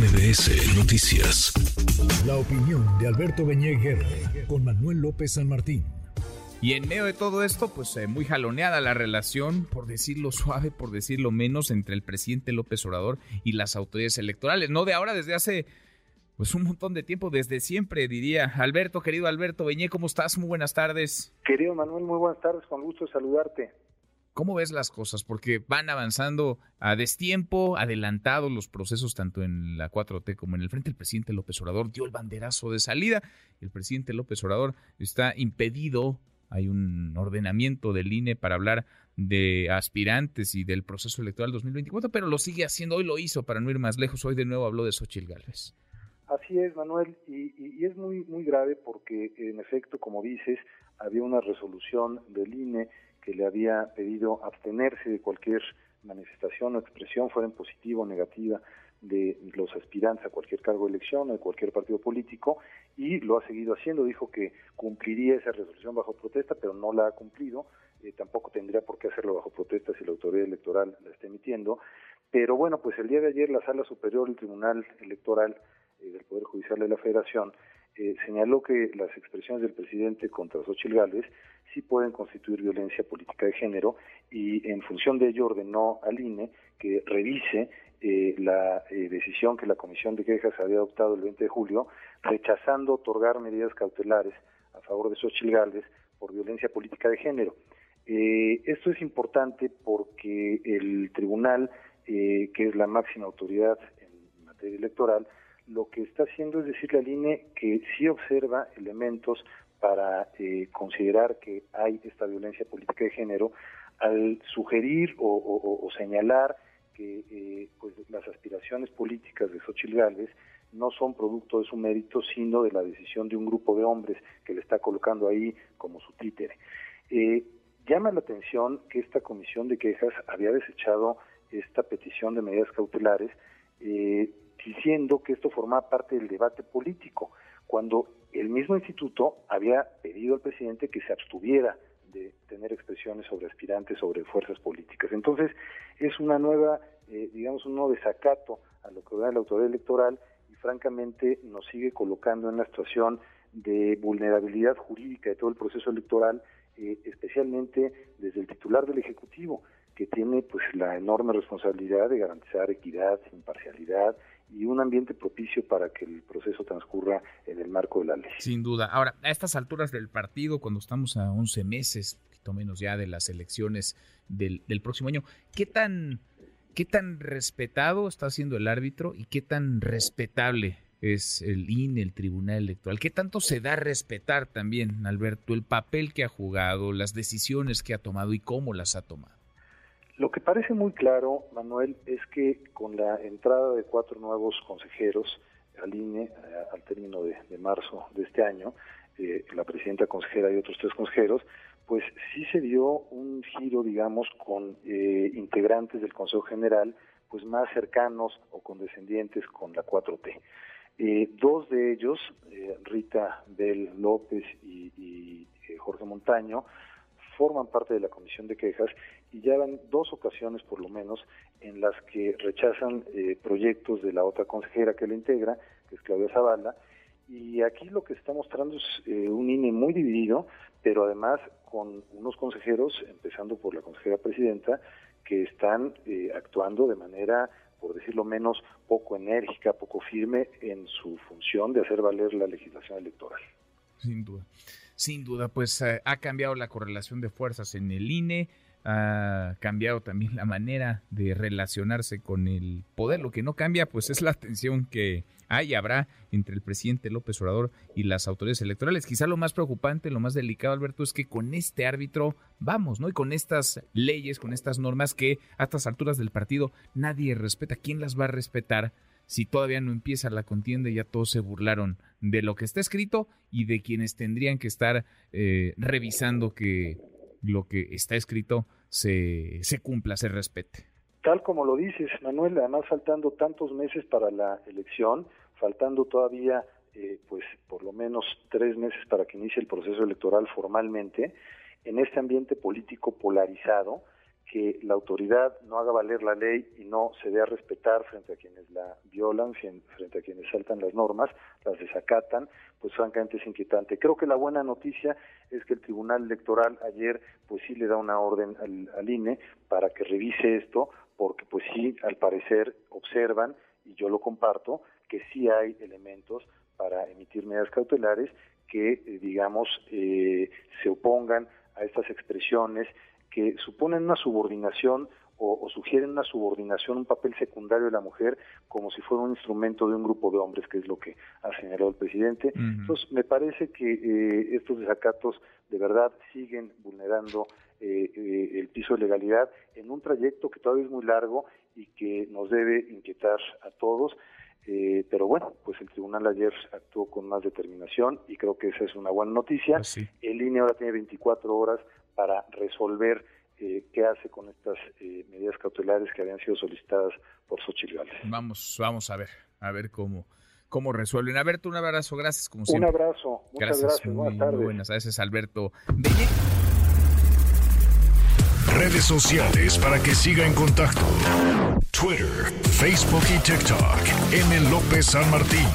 MBS Noticias. La opinión de Alberto Beñé con Manuel López San Martín. Y en medio de todo esto, pues eh, muy jaloneada la relación, por decirlo suave, por decirlo menos, entre el presidente López Obrador y las autoridades electorales. No de ahora, desde hace pues un montón de tiempo, desde siempre diría. Alberto, querido Alberto Beñé, ¿cómo estás? Muy buenas tardes. Querido Manuel, muy buenas tardes, con gusto saludarte. ¿Cómo ves las cosas? Porque van avanzando a destiempo, adelantados los procesos tanto en la 4T como en el frente. El presidente López Obrador dio el banderazo de salida. El presidente López Obrador está impedido. Hay un ordenamiento del INE para hablar de aspirantes y del proceso electoral 2024, pero lo sigue haciendo. Hoy lo hizo para no ir más lejos. Hoy de nuevo habló de Xochitl Gálvez. Así es, Manuel, y, y, es muy, muy grave porque, en efecto, como dices, había una resolución del INE que le había pedido abstenerse de cualquier manifestación o expresión, fuera en positiva o negativa, de los aspirantes a cualquier cargo de elección o de cualquier partido político, y lo ha seguido haciendo. Dijo que cumpliría esa resolución bajo protesta, pero no la ha cumplido. Eh, tampoco tendría por qué hacerlo bajo protesta si la autoridad electoral la está emitiendo. Pero bueno, pues el día de ayer la Sala Superior del Tribunal Electoral eh, del Poder Judicial de la Federación eh, señaló que las expresiones del presidente contra Xochitl Gálvez sí pueden constituir violencia política de género y en función de ello ordenó al INE que revise eh, la eh, decisión que la Comisión de Quejas había adoptado el 20 de julio, rechazando otorgar medidas cautelares a favor de Xochitl Gálvez por violencia política de género. Eh, esto es importante porque el tribunal, que es la máxima autoridad en materia electoral, lo que está haciendo es decirle al INE que sí observa elementos para eh, considerar que hay esta violencia política de género al sugerir o, señalar que eh, pues las aspiraciones políticas de Xochitl Gálvez no son producto de su mérito, sino de la decisión de un grupo de hombres que le está colocando ahí como su títere. Eh, llama la atención que esta comisión de quejas había desechado esta petición de medidas cautelares diciendo que esto formaba parte del debate político, cuando el mismo instituto había pedido al presidente que se abstuviera de tener expresiones sobre aspirantes, sobre fuerzas políticas. Entonces, es una nueva, eh, digamos, un nuevo desacato a lo que da la autoridad electoral y francamente nos sigue colocando en la situación de vulnerabilidad jurídica de todo el proceso electoral, eh, especialmente desde el titular del Ejecutivo, que tiene pues la enorme responsabilidad de garantizar equidad, imparcialidad y un ambiente propicio para que el proceso transcurra en el marco de la ley. Sin duda. Ahora, a estas alturas del partido, cuando estamos a 11 meses, poquito menos ya de las elecciones del, próximo año, ¿qué tan, ¿qué tan respetado está siendo el árbitro y qué tan respetable es el INE, el Tribunal Electoral? ¿Qué tanto se da a respetar también, Alberto, el papel que ha jugado, las decisiones que ha tomado y cómo las ha tomado? Lo que parece muy claro, Manuel, es que con la entrada de cuatro nuevos consejeros al INE eh, al término de, marzo de este año, eh, la presidenta consejera y otros tres consejeros, pues sí se dio un giro, digamos, con eh, integrantes del Consejo General, pues más cercanos o condescendientes con la 4T. dos de ellos, Rita Bel López y Jorge Montaño, forman parte de la comisión de quejas y ya van dos ocasiones por lo menos en las que rechazan eh, proyectos de la otra consejera que la integra, que es Claudia Zavala, y aquí lo que está mostrando es eh, un INE muy dividido, pero además con unos consejeros, empezando por la consejera presidenta, que están eh, actuando de manera, por decirlo menos, poco enérgica, poco firme en su función de hacer valer la legislación electoral. Sin duda sin duda, pues eh, ha cambiado la correlación de fuerzas en el INE, ha cambiado también la manera de relacionarse con el poder. Lo que no cambia, pues es la tensión que hay y habrá entre el presidente López Obrador y las autoridades electorales. Quizá lo más preocupante, lo más delicado, Alberto, es que con este árbitro vamos, ¿no? Y con estas leyes, con estas normas que a estas alturas del partido nadie respeta. ¿Quién las va a respetar? Si todavía no empieza la contienda, ya todos se burlaron de lo que está escrito y de quienes tendrían que estar eh, revisando que lo que está escrito se, se cumpla, se respete. Tal como lo dices, Manuel, además faltando tantos meses para la elección, faltando todavía eh, pues por lo menos tres meses para que inicie el proceso electoral formalmente, en este ambiente político polarizado, que la autoridad no haga valer la ley y no se dé a respetar frente a quienes la violan, frente a quienes saltan las normas, las desacatan, pues francamente es inquietante. Creo que la buena noticia es que el Tribunal Electoral ayer pues sí le da una orden al, INE para que revise esto, porque pues sí, al parecer observan, y yo lo comparto, que sí hay elementos para emitir medidas cautelares que, eh, digamos, eh, se opongan a estas expresiones que suponen una subordinación o, sugieren una subordinación, un papel secundario de la mujer como si fuera un instrumento de un grupo de hombres, que es lo que ha señalado el presidente. Entonces, me parece que eh, estos desacatos de verdad siguen vulnerando eh, eh, el piso de legalidad en un trayecto que todavía es muy largo y que nos debe inquietar a todos. pero bueno, pues el tribunal ayer actuó con más determinación y creo que esa es una buena noticia. Pues el INE ahora tiene 24 horas para resolver eh, qué hace con estas eh, medidas cautelares que habían sido solicitadas por Xochitl Vamos, vamos a ver, a ver cómo, cómo resuelven. Alberto, un abrazo, gracias como siempre. Un abrazo, muchas gracias, buenas tardes. buenas tardes, Alberto. Redes sociales para que siga en contacto: Twitter, Facebook y TikTok. M. López San Martín.